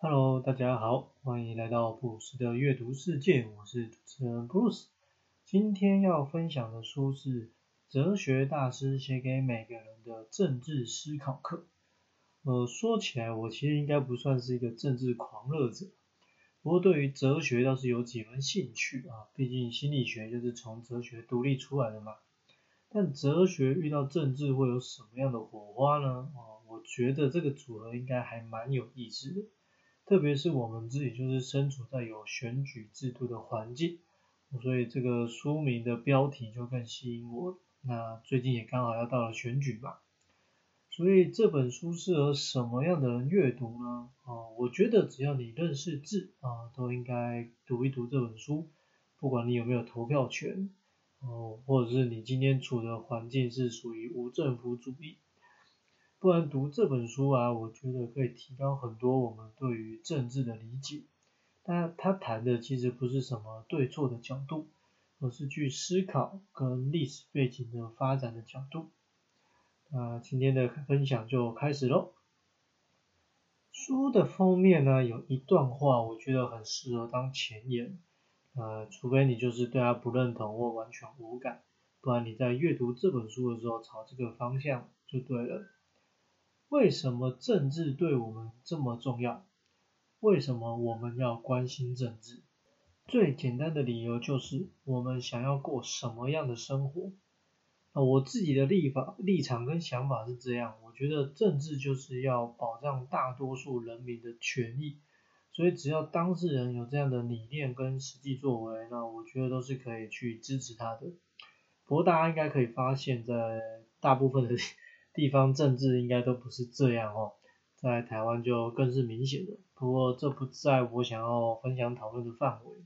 Hello，大家好，欢迎来到布鲁斯的阅读世界，我是主持人布鲁斯。今天要分享的书是哲学大师写给每个人的政治思考课。呃，说起来，我其实应该不算是一个政治狂热者，不过对于哲学倒是有几分兴趣啊，毕竟心理学就是从哲学独立出来的嘛。但哲学遇到政治会有什么样的火花呢？哦，我觉得这个组合应该还蛮有意思的，特别是我们自己就是身处在有选举制度的环境，所以这个书名的标题就更吸引我。那最近也刚好要到了选举嘛，所以这本书适合什么样的人阅读呢？哦，我觉得只要你认识字啊，都应该读一读这本书，不管你有没有投票权。哦，或者是你今天处的环境是属于无政府主义，不然读这本书啊，我觉得可以提高很多我们对于政治的理解。但他谈的其实不是什么对错的角度，而是去思考跟历史背景的发展的角度。那今天的分享就开始喽。书的封面呢，有一段话，我觉得很适合当前言。呃，除非你就是对他不认同或完全无感，不然你在阅读这本书的时候朝这个方向就对了。为什么政治对我们这么重要？为什么我们要关心政治？最简单的理由就是我们想要过什么样的生活。啊，我自己的立法立场跟想法是这样，我觉得政治就是要保障大多数人民的权益。所以只要当事人有这样的理念跟实际作为，那我觉得都是可以去支持他的。不过大家应该可以发现，在大部分的地方政治应该都不是这样哦，在台湾就更是明显的。不过这不在我想要分享讨论的范围，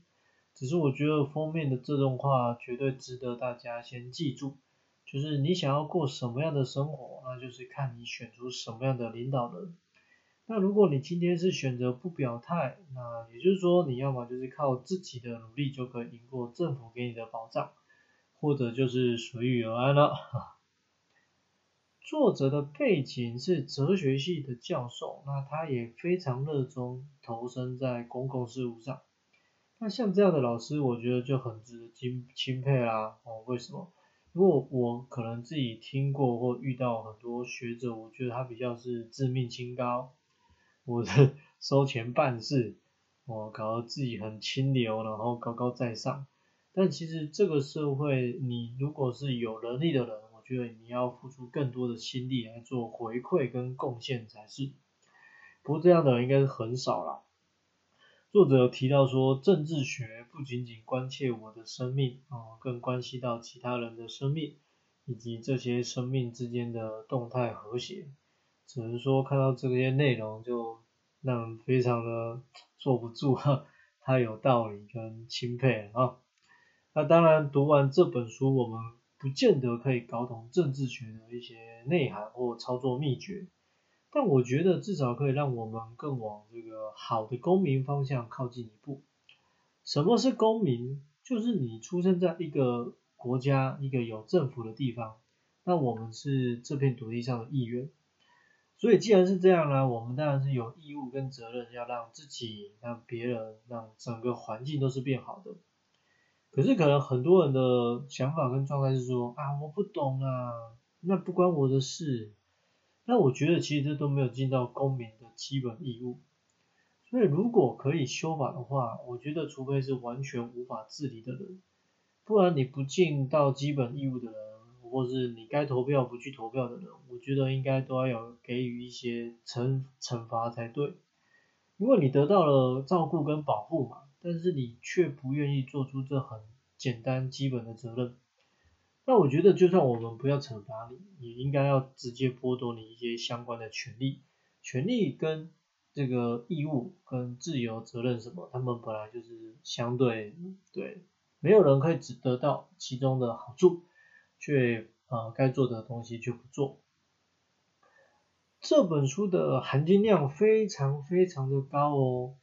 只是我觉得封面的这段话绝对值得大家先记住，就是你想要过什么样的生活，那就是看你选出什么样的领导人。那如果你今天是选择不表态，那也就是说你要么就是靠自己的努力就可以赢过政府给你的保障，或者就是随遇而安了。作者的背景是哲学系的教授，那他也非常热衷投身在公共事务上。那像这样的老师，我觉得就很值得钦钦佩啦。哦，为什么？因为我可能自己听过或遇到很多学者，我觉得他比较是自命清高。我的 收钱办事，我搞得自己很清流，然后高高在上。但其实这个社会，你如果是有能力的人，觉得你要付出更多的心力来做回馈跟贡献才是。不过这样的人应该是很少啦。作者提到说，政治学不仅仅关切我的生命，哦，更关系到其他人的生命，以及这些生命之间的动态和谐。只能说看到这些内容就让人非常的坐不住，太有道理跟钦佩啊。那当然读完这本书，我们不见得可以搞懂政治学的一些内涵或操作秘诀，但我觉得至少可以让我们更往这个好的公民方向靠近一步。什么是公民？就是你出生在一个国家，一个有政府的地方，那我们是这片土地上的一员。所以既然是这样呢，我们当然是有义务跟责任要让自己、让别人、让整个环境都是变好的。可是可能很多人的想法跟状态是说啊，我不懂啊，那不关我的事。那我觉得其实这都没有尽到公民的基本义务。所以如果可以修法的话，我觉得除非是完全无法自理的人，不然你不尽到基本义务的人。或是你该投票不去投票的人，我觉得应该都要有给予一些惩惩罚才对，因为你得到了照顾跟保护嘛，但是你却不愿意做出这很简单基本的责任，那我觉得就算我们不要惩罚你，也应该要直接剥夺你一些相关的权利，权利跟这个义务跟自由责任什么，他们本来就是相对对，没有人可以只得到其中的好处。却啊该做的东西却不做。这本书的含金量非常非常的高哦，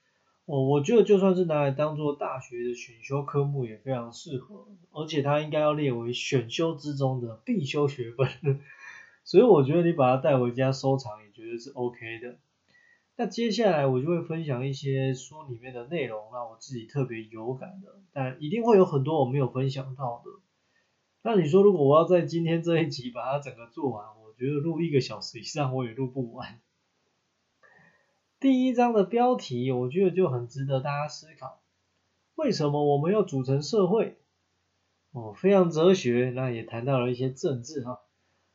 我我觉得就算是拿来当做大学的选修科目也非常适合，而且它应该要列为选修之中的必修学分，所以我觉得你把它带回家收藏也绝对是 OK 的。那接下来我就会分享一些书里面的内容，让我自己特别有感的，但一定会有很多我没有分享到的。那你说如果我要在今天这一集把它整个做完，我觉得录一个小时以上我也录不完。第一章的标题我觉得就很值得大家思考，为什么我们要组成社会？哦，非常哲学，那也谈到了一些政治哈。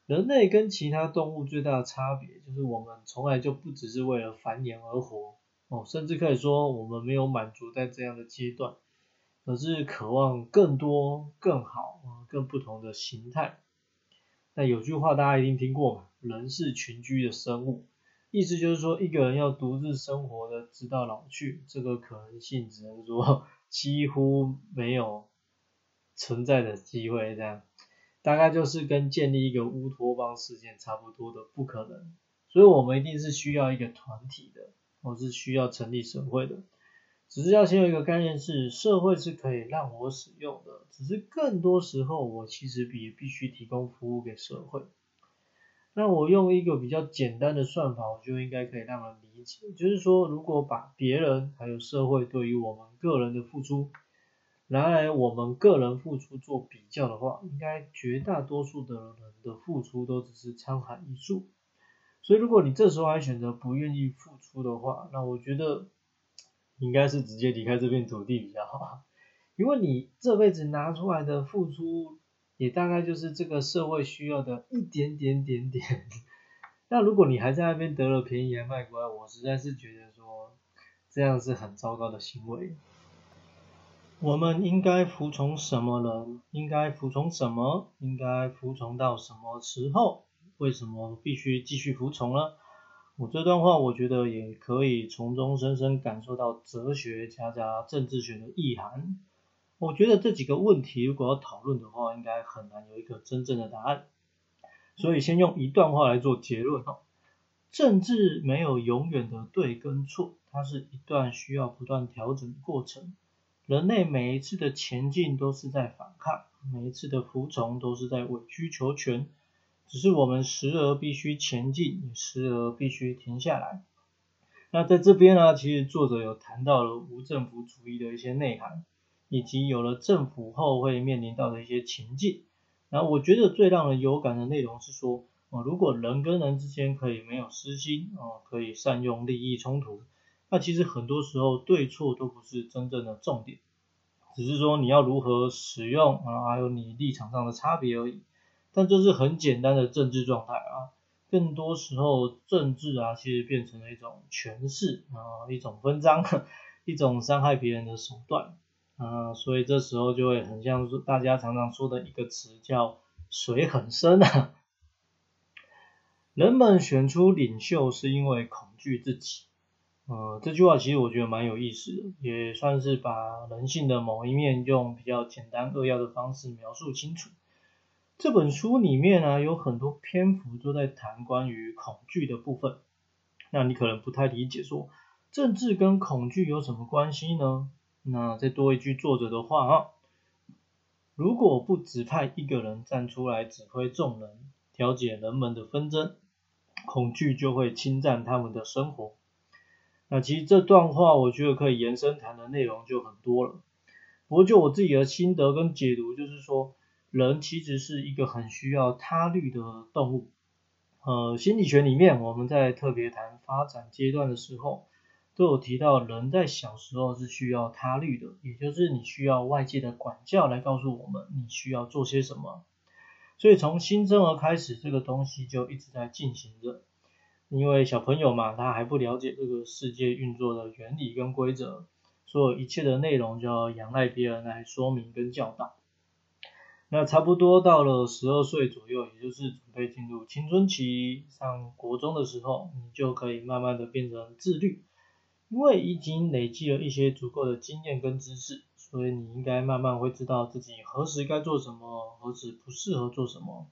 人类跟其他动物最大的差别，就是我们从来就不只是为了繁衍而活，哦，甚至可以说我们没有满足在这样的阶段，而是渴望更多、更好、更不同的形态。那有句话大家一定听过嘛，人是群居的生物，意思就是说一个人要独自生活的直到老去，这个可能性只能说 几乎没有存在的机会这样。大概就是跟建立一个乌托邦事件差不多的不可能，所以我们一定是需要一个团体的，或是需要成立社会的。只是要先有一个概念是，社会是可以让我使用的，只是更多时候我其实比必须提供服务给社会。那我用一个比较简单的算法，我就应该可以让人理解，就是说，如果把别人还有社会对于我们个人的付出，拿来我们个人付出做比较的话，应该绝大多数的人的付出都只是沧海一粟。所以如果你这时候还选择不愿意付出的话，那我觉得应该是直接离开这片土地比较好，因为你这辈子拿出来的付出，也大概就是这个社会需要的一点点点点。那如果你还在那边得了便宜还卖乖，我实在是觉得说这样是很糟糕的行为。我们应该服从什么人？应该服从什么？应该服从到什么时候？为什么必须继续服从呢？我这段话，我觉得也可以从中深深感受到哲学加加政治学的意涵。我觉得这几个问题，如果要讨论的话，应该很难有一个真正的答案。所以先用一段话来做结论哦：政治没有永远的对跟错，它是一段需要不断调整的过程。人类每一次的前进都是在反抗，每一次的服从都是在委曲求全，只是我们时而必须前进，时而必须停下来。那在这边呢，其实作者有谈到了无政府主义的一些内涵，以及有了政府后会面临到的一些情境。然后我觉得最让人有感的内容是说，哦，如果人跟人之间可以没有私心，哦，可以善用利益冲突。那其实很多时候对错都不是真正的重点，只是说你要如何使用啊，还有你立场上的差别而已。但这是很简单的政治状态啊，更多时候政治啊，其实变成了一种权势啊，一种分赃，一种伤害别人的手段啊，所以这时候就会很像大家常常说的一个词叫水很深啊。人们选出领袖是因为恐惧自己。呃，这句话其实我觉得蛮有意思的，也算是把人性的某一面用比较简单扼要的方式描述清楚。这本书里面呢，有很多篇幅都在谈关于恐惧的部分。那你可能不太理解，说政治跟恐惧有什么关系呢？那再多一句作者的话啊，如果不指派一个人站出来指挥众人，调解人们的纷争，恐惧就会侵占他们的生活。那其实这段话，我觉得可以延伸谈的内容就很多了。不过就我自己的心得跟解读，就是说，人其实是一个很需要他律的动物。呃，心理学里面我们在特别谈发展阶段的时候，都有提到人在小时候是需要他律的，也就是你需要外界的管教来告诉我们你需要做些什么。所以从新生儿开始，这个东西就一直在进行着。因为小朋友嘛，他还不了解这个世界运作的原理跟规则，所有一切的内容就要仰赖别人来说明跟教导。那差不多到了十二岁左右，也就是准备进入青春期、上国中的时候，你就可以慢慢的变成自律，因为已经累积了一些足够的经验跟知识，所以你应该慢慢会知道自己何时该做什么，何时不适合做什么。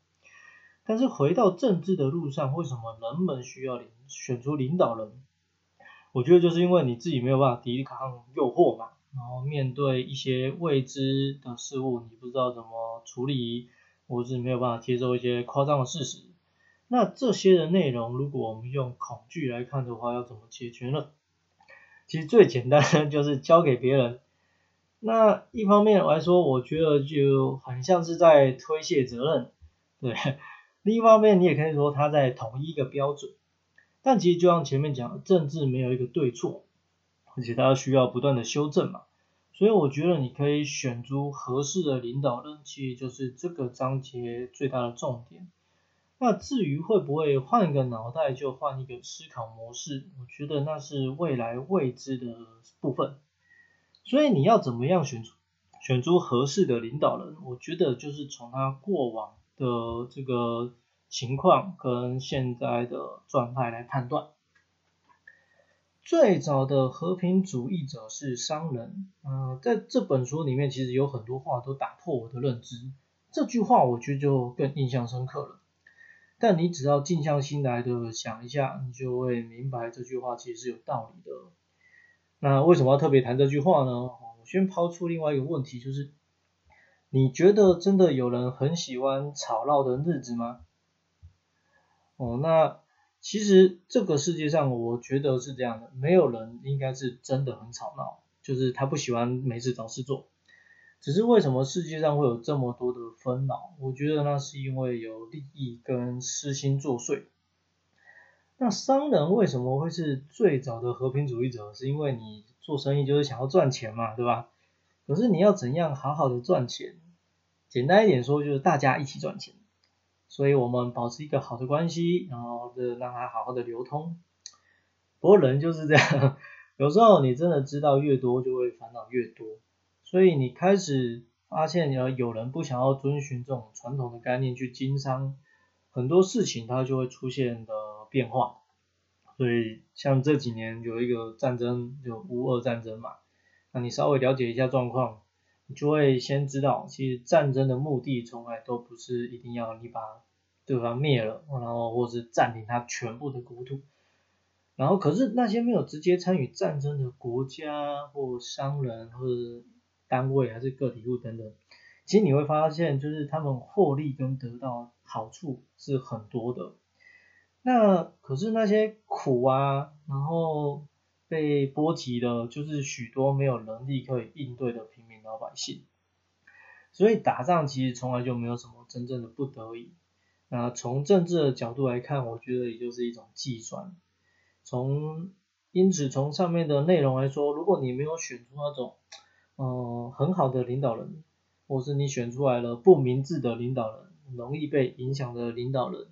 但是回到政治的路上，为什么人们需要领选出领导人？我觉得就是因为你自己没有办法抵抗诱惑嘛，然后面对一些未知的事物，你不知道怎么处理，或是没有办法接受一些夸张的事实。那这些的内容，如果我们用恐惧来看的话，要怎么解决呢？其实最简单的 就是交给别人。那一方面来说，我觉得就很像是在推卸责任，对。另一方面，你也可以说他在统一一个标准。但其实就像前面讲，政治没有一个对错，而且它需要不断的修正嘛。所以我觉得你可以选出合适的领导人，其实就是这个章节最大的重点。那至于会不会换一个脑袋就换一个思考模式，我觉得那是未来未知的部分。所以你要怎么样选出选出合适的领导人？我觉得就是从他过往的这个。情况跟现在的状态来判断。最早的和平主义者是商人，嗯，在这本书里面其实有很多话都打破我的认知。这句话我觉得就更印象深刻了。但你只要静下心来的想一下，你就会明白这句话其实是有道理的。那为什么要特别谈这句话呢？我先抛出另外一个问题，就是你觉得真的有人很喜欢吵闹的日子吗？哦，那其实这个世界上，我觉得是这样的，没有人应该是真的很吵闹，就是他不喜欢没事找事做。只是为什么世界上会有这么多的纷扰？我觉得那是因为有利益跟私心作祟。那商人为什么会是最早的和平主义者？是因为你做生意就是想要赚钱嘛，对吧？可是你要怎样好好的赚钱？简单一点说，就是大家一起赚钱。所以我们保持一个好的关系，然后的让它好好的流通。不过人就是这样，有时候你真的知道越多，就会烦恼越多。所以你开始发现，有有人不想要遵循这种传统的概念去经商，很多事情它就会出现的变化。所以像这几年有一个战争，就乌俄战争嘛，那你稍微了解一下状况。你就会先知道，其实战争的目的从来都不是一定要你把对方灭了，然后或是占领他全部的国土。然后，可是那些没有直接参与战争的国家或商人或者单位还是个体户等等，其实你会发现，就是他们获利跟得到好处是很多的。那可是那些苦啊，然后。被波及的，就是许多没有能力可以应对的平民老百姓。所以打仗其实从来就没有什么真正的不得已。那从政治的角度来看，我觉得也就是一种计算。从因此从上面的内容来说，如果你没有选出那种嗯很好的领导人，或是你选出来了不明智的领导人，容易被影响的领导人。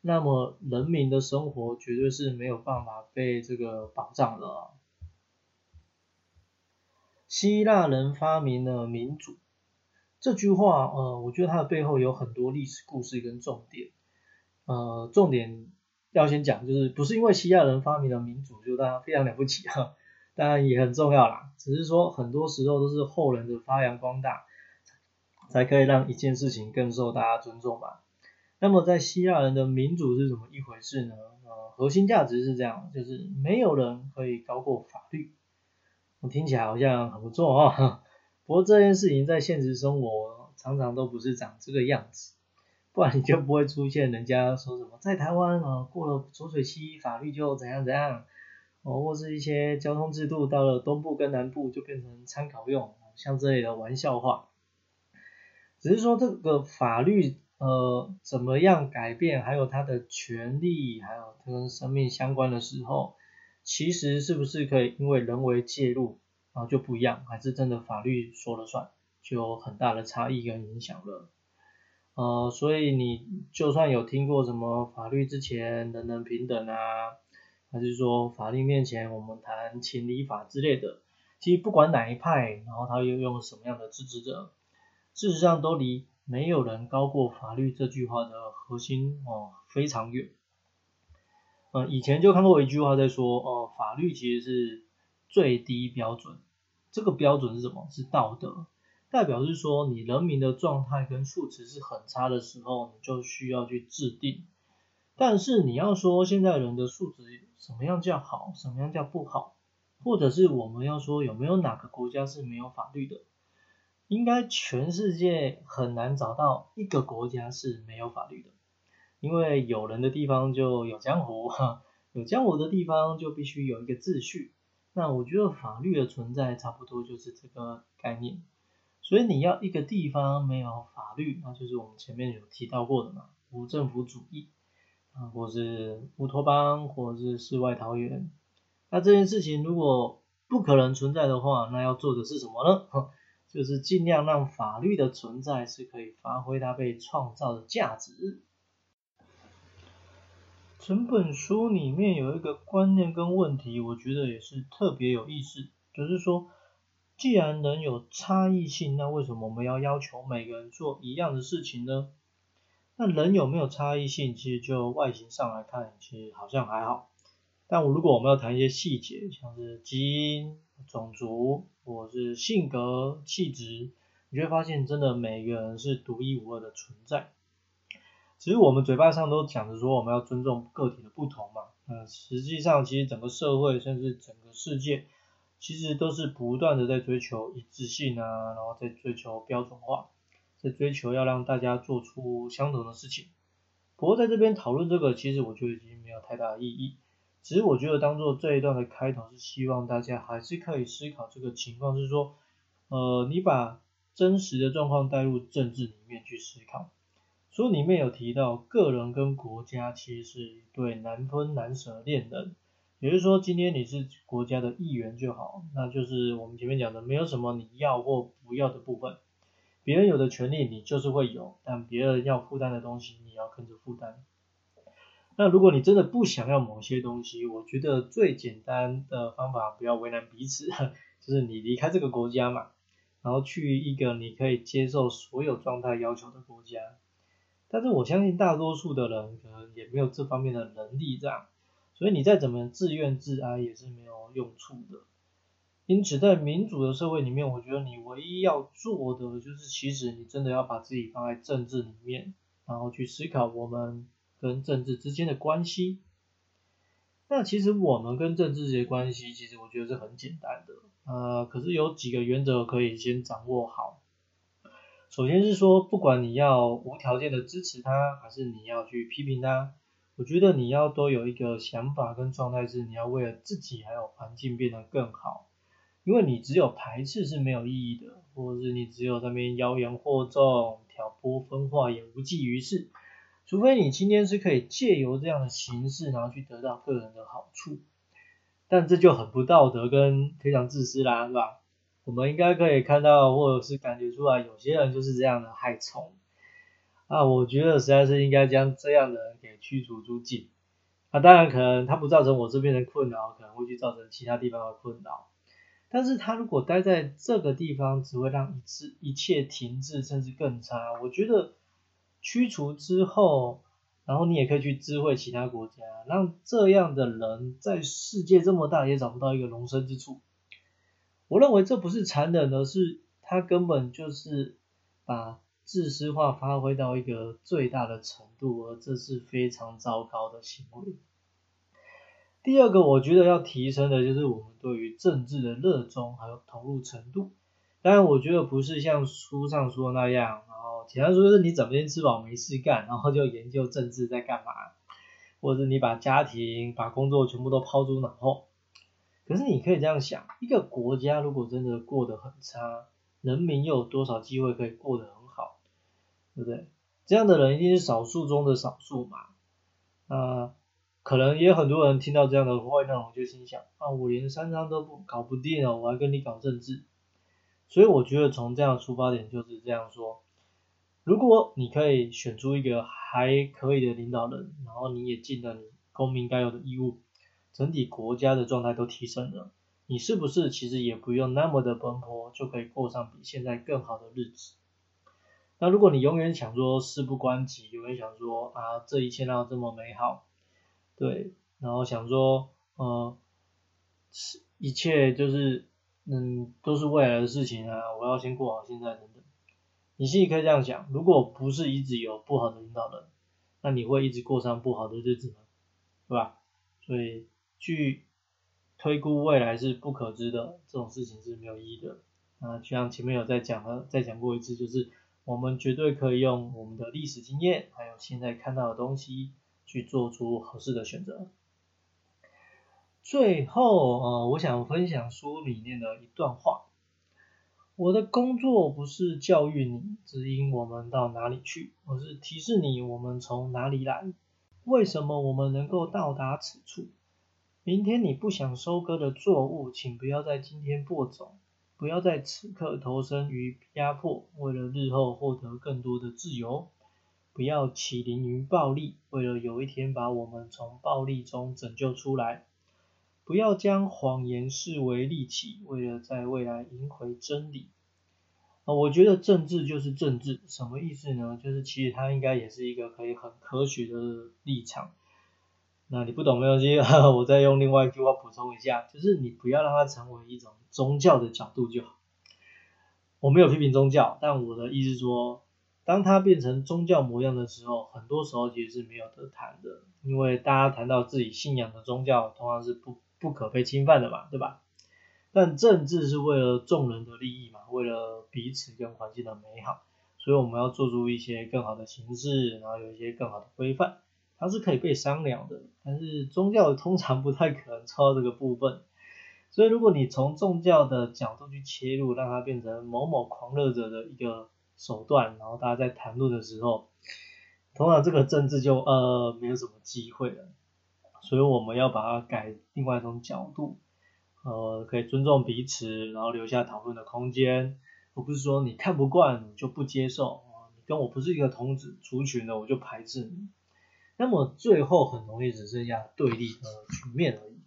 那么人民的生活绝对是没有办法被这个保障的。希腊人发明了民主这句话，呃，我觉得它的背后有很多历史故事跟重点。呃，重点要先讲，就是不是因为希腊人发明了民主就大家非常了不起哈，当然也很重要啦。只是说很多时候都是后人的发扬光大，才可以让一件事情更受大家尊重吧。那么在希腊人的民主是怎么一回事呢？呃，核心价值是这样，就是没有人可以高过法律。我听起来好像很不错啊，不过这件事情在现实生活常常都不是长这个样子，不然你就不会出现人家说什么在台湾啊过了浊水溪法律就怎样怎样，哦，或是一些交通制度到了东部跟南部就变成参考用，像这类的玩笑话。只是说这个法律。呃，怎么样改变？还有他的权利，还有它跟生命相关的时候，其实是不是可以因为人为介入，然后就不一样？还是真的法律说了算，就有很大的差异跟影响了。呃，所以你就算有听过什么法律之前人人平等啊，还是说法律面前我们谈情理法之类的，其实不管哪一派，然后他又用什么样的支持者，事实上都离。没有人高过法律这句话的核心哦，非常远。嗯，以前就看过一句话在说，哦，法律其实是最低标准。这个标准是什么？是道德，代表是说你人民的状态跟素质是很差的时候，你就需要去制定。但是你要说现在人的素质什么样叫好，什么样叫不好，或者是我们要说有没有哪个国家是没有法律的？应该全世界很难找到一个国家是没有法律的，因为有人的地方就有江湖，哈，有江湖的地方就必须有一个秩序。那我觉得法律的存在差不多就是这个概念。所以你要一个地方没有法律，那就是我们前面有提到过的嘛，无政府主义啊，或是乌托邦，或是世外桃源。那这件事情如果不可能存在的话，那要做的是什么呢？就是尽量让法律的存在是可以发挥它被创造的价值。整本书里面有一个观念跟问题，我觉得也是特别有意思，就是说，既然人有差异性，那为什么我们要要求每个人做一样的事情呢？那人有没有差异性，其实就外形上来看，其实好像还好。但我如果我们要谈一些细节，像是基因、种族，或是性格、气质，你就会发现，真的每个人是独一无二的存在。其实我们嘴巴上都讲着说我们要尊重个体的不同嘛，嗯，实际上其实整个社会甚至整个世界，其实都是不断的在追求一致性啊，然后在追求标准化，在追求要让大家做出相同的事情。不过在这边讨论这个，其实我觉得已经没有太大的意义。只是我觉得当做这一段的开头是希望大家还是可以思考这个情况，是说，呃，你把真实的状况带入政治里面去思考。书里面有提到，个人跟国家其实是一对难分难舍的恋人。也就是说，今天你是国家的一员就好，那就是我们前面讲的，没有什么你要或不要的部分。别人有的权利你就是会有，但别人要负担的东西你要跟着负担。那如果你真的不想要某些东西，我觉得最简单的方法，不要为难彼此，就是你离开这个国家嘛，然后去一个你可以接受所有状态要求的国家。但是我相信大多数的人可能也没有这方面的能力，这样，所以你再怎么自怨自哀也是没有用处的。因此，在民主的社会里面，我觉得你唯一要做的就是，其实你真的要把自己放在政治里面，然后去思考我们跟政治之间的关系。那其实我们跟政治这些关系，其实我觉得是很简单的，呃，可是有几个原则可以先掌握好。首先是说，不管你要无条件的支持他，还是你要去批评他，我觉得你要都有一个想法跟状态，是你要为了自己还有环境变得更好。因为你只有排斥是没有意义的，或者是你只有那边妖言惑众、挑拨分化也无济于事。除非你今天是可以借由这样的形式，然后去得到个人的好处，但这就很不道德跟非常自私啦，是吧？我们应该可以看到，或者是感觉出来，有些人就是这样的害虫啊。我觉得实在是应该将这样的人给驱逐出境。啊，当然可能他不造成我这边的困扰，可能会去造成其他地方的困扰。但是他如果待在这个地方，只会让一次一切停滞，甚至更差。我觉得驱除之后，然后你也可以去知会其他国家，让这样的人在世界这么大也找不到一个容身之处。我认为这不是残忍，而是他根本就是把自私化发挥到一个最大的程度，而这是非常糟糕的行为。第二个，我觉得要提升的就是我们对于政治的热衷还有投入程度。当然，我觉得不是像书上说的那样，然后简单说就是你整天吃饱没事干，然后就研究政治在干嘛，或者你把家庭、把工作全部都抛诸脑后。可是你可以这样想，一个国家如果真的过得很差，人民又有多少机会可以过得很好，对不对？这样的人一定是少数中的少数嘛。啊，可能也有很多人听到这样的坏内容就心想，啊，我连三张都不搞不定了，我还跟你搞政治。所以我觉得从这样出发点就是这样说，如果你可以选出一个还可以的领导人，然后你也尽了你公民该有的义务。整体国家的状态都提升了，你是不是其实也不用那么的奔波，就可以过上比现在更好的日子？那如果你永远想说事不关己，永远想说啊这一切哪有这么美好？对，然后想说呃，一切就是嗯都是未来的事情啊，我要先过好现在等等。你心里可以这样想，如果不是一直有不好的领导人，那你会一直过上不好的日子吗？对吧？所以。去推估未来是不可知的，这种事情是没有意义的。啊，就像前面有在讲了，再讲过一次，就是我们绝对可以用我们的历史经验，还有现在看到的东西，去做出合适的选择。最后，呃，我想分享书里面的一段话。我的工作不是教育你，指引我们到哪里去，而是提示你我们从哪里来，为什么我们能够到达此处。明天你不想收割的作物，请不要在今天播种，不要在此刻投身于压迫，为了日后获得更多的自由。不要起凌于暴力，为了有一天把我们从暴力中拯救出来。不要将谎言视为利器，为了在未来赢回真理。啊，我觉得政治就是政治，什么意思呢？就是其实它应该也是一个可以很科学的立场。那你不懂没有关系，我再用另外一句话补充一下，就是你不要让它成为一种宗教的角度就好。我没有批评宗教，但我的意思说，当它变成宗教模样的时候，很多时候其实是没有得谈的，因为大家谈到自己信仰的宗教，通常是不。不可被侵犯的嘛，对吧？但政治是为了众人的利益嘛，为了彼此跟环境的美好，所以我们要做出一些更好的形式，然后有一些更好的规范，它是可以被商量的。但是宗教通常不太可能超这个部分，所以如果你从宗教的角度去切入，让它变成某某狂热者的一个手段，然后大家在谈论的时候，通常这个政治就呃没有什么机会了。所以我们要把它改另外一种角度，呃，可以尊重彼此，然后留下讨论的空间，而不是说你看不惯你就不接受，你跟我不是一个同子族群的我就排斥你，那么最后很容易只剩下对立的局面而已。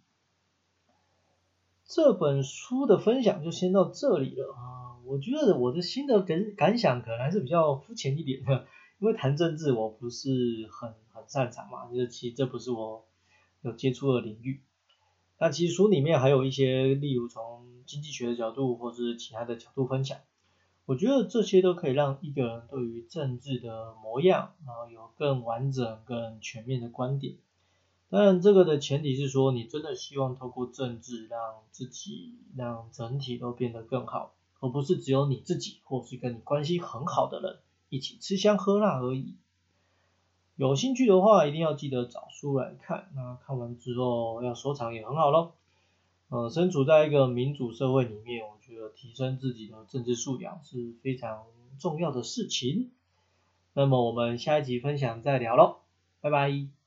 这本书的分享就先到这里了啊，我觉得我的心得感感想可能还是比较肤浅一点的，因为谈政治我不是很很擅长嘛，就是其实这不是我。有接触的领域，那其实书里面还有一些，例如从经济学的角度，或是其他的角度分享，我觉得这些都可以让一个人对于政治的模样，然后有更完整、更全面的观点。当然，这个的前提是说，你真的希望透过政治让自己、让整体都变得更好，而不是只有你自己或是跟你关系很好的人一起吃香喝辣而已。有兴趣的话，一定要记得找书来看。那看完之后要收藏也很好咯。呃，身处在一个民主社会里面，我觉得提升自己的政治素养是非常重要的事情。那么我们下一集分享再聊喽，拜拜。